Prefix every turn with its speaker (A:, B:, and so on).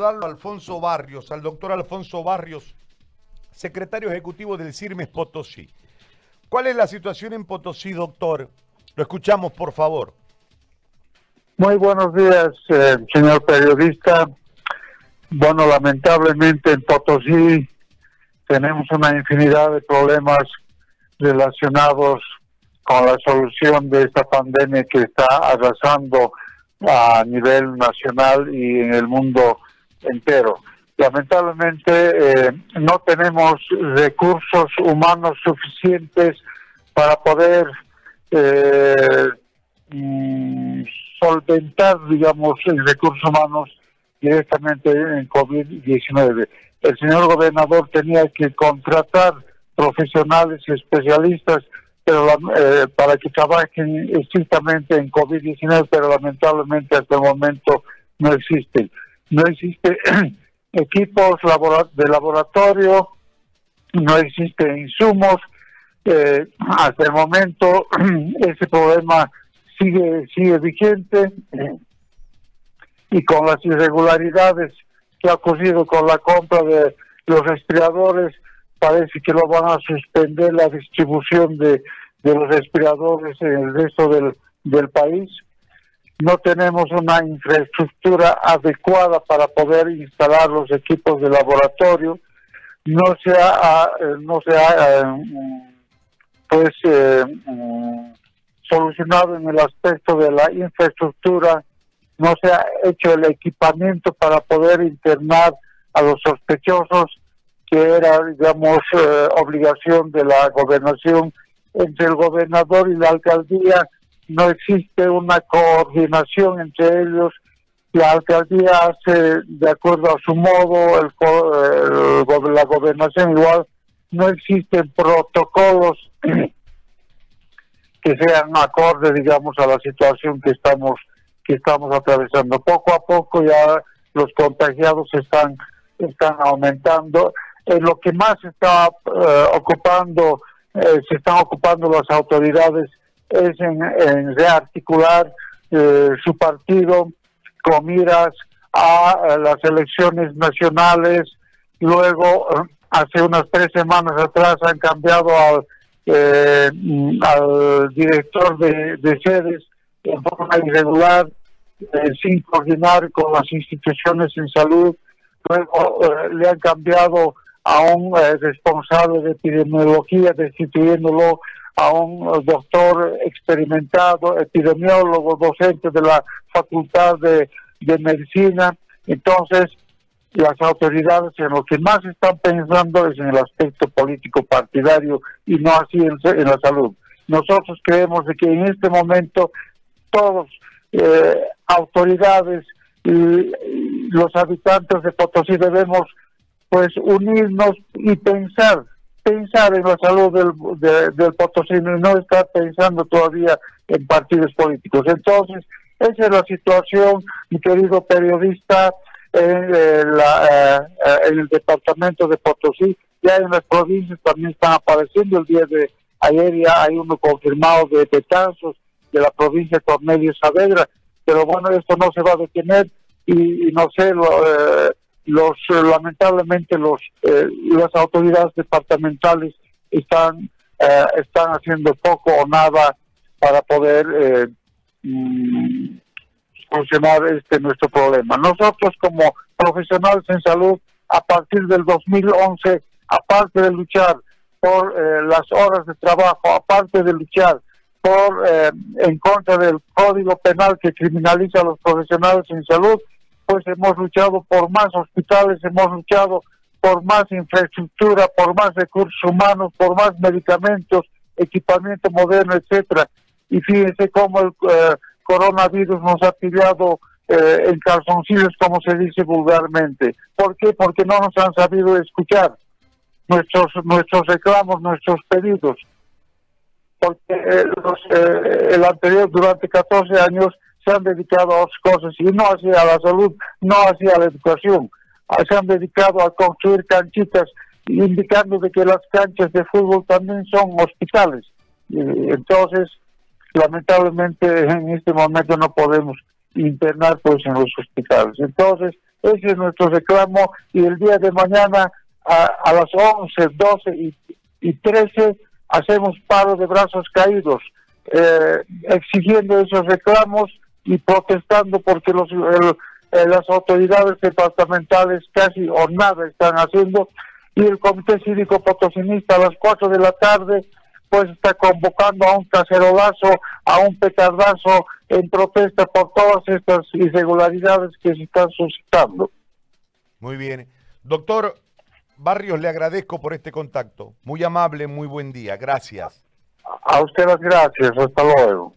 A: Alfonso Barrios, al doctor Alfonso Barrios, secretario ejecutivo del CIRMES Potosí. ¿Cuál es la situación en Potosí, doctor? Lo escuchamos, por favor.
B: Muy buenos días, eh, señor periodista. Bueno, lamentablemente en Potosí tenemos una infinidad de problemas relacionados con la solución de esta pandemia que está arrasando a nivel nacional y en el mundo entero. Lamentablemente eh, no tenemos recursos humanos suficientes para poder eh, mm, solventar, digamos, recursos humanos directamente en COVID-19. El señor gobernador tenía que contratar profesionales y especialistas eh, para que trabajen estrictamente en COVID-19, pero lamentablemente hasta el momento no existen. No existen equipos de laboratorio, no existen insumos. Eh, hasta el momento ese problema sigue sigue vigente y con las irregularidades que ha ocurrido con la compra de los respiradores parece que lo van a suspender la distribución de, los respiradores en el resto del, del país. No tenemos una infraestructura adecuada para poder instalar los equipos de laboratorio. No se ha, eh, no eh, pues eh, mm, solucionado en el aspecto de la infraestructura. No se ha hecho el equipamiento para poder internar a los sospechosos que era, digamos, eh, obligación de la gobernación entre el gobernador y la alcaldía. No existe una coordinación entre ellos. La alcaldía hace de acuerdo a su modo, el, la gobernación igual. No existen protocolos que sean acordes, digamos, a la situación que estamos que estamos atravesando. Poco a poco ya los contagiados están están aumentando en lo que más está eh, ocupando, eh, se están ocupando las autoridades es en, rearticular eh, su partido con miras a, las elecciones nacionales. Luego, hace unas tres semanas atrás, han cambiado al, al director de, de sedes en forma irregular, sin coordinar con las instituciones en salud. Luego le han cambiado a un responsable de epidemiología, destituyéndolo a un doctor experimentado, epidemiólogo, docente de la Facultad de, Medicina. Entonces, las autoridades en lo que más están pensando es en el aspecto político partidario y no así en, la salud. Nosotros creemos de que en este momento todos, eh, autoridades y, los habitantes de Potosí debemos pues unirnos y pensar, pensar en la salud del, del potosino y no estar pensando todavía en partidos políticos. Entonces, esa es la situación, mi querido periodista, en, eh, la, eh, en el departamento de Potosí. Ya en las provincias también están apareciendo. El día de ayer ya hay uno confirmado de Betanzos, de la provincia de Cornelio Saavedra. Pero bueno, esto no se va a detener y, no sé, lo, eh, los eh, lamentablemente los eh, las autoridades departamentales están eh, están haciendo poco o nada para poder mm, solucionar este nuestro problema. Nosotros como profesionales en salud a partir del 2011 aparte de luchar por las horas de trabajo, aparte de luchar por en contra del código penal que criminaliza a los profesionales en salud, pues hemos luchado por más hospitales, hemos luchado por más infraestructura, por más recursos humanos, por más medicamentos, equipamiento moderno, etcétera. Y fíjense cómo el eh, coronavirus nos ha pillado eh, en calzoncillos, como se dice vulgarmente. ¿Por qué? Porque no nos han sabido escuchar nuestros nuestros reclamos, nuestros pedidos. Porque eh, el anterior, durante 14 años, se han dedicado a otras cosas y no hacia la salud, no hacia la educación. Ah, se han dedicado a construir canchitas, indicando de que las canchas de fútbol también son hospitales. entonces, lamentablemente en este momento no podemos internar pues en los hospitales. Entonces, Ese es nuestro reclamo y el día de mañana a, las 11, 12 y, y 13 hacemos paro de brazos caídos, eh, exigiendo esos reclamos y protestando porque los, eh, las autoridades departamentales casi o nada están haciendo y el Comité Cívico Potosinista a las 4 de la tarde pues está convocando a un cacerolazo, a un petardazo en protesta por todas estas irregularidades que se están suscitando.
A: Muy bien. Doctor Barrios, le agradezco por este contacto. Muy amable, muy buen día. Gracias.
B: A usted las gracias. Hasta luego.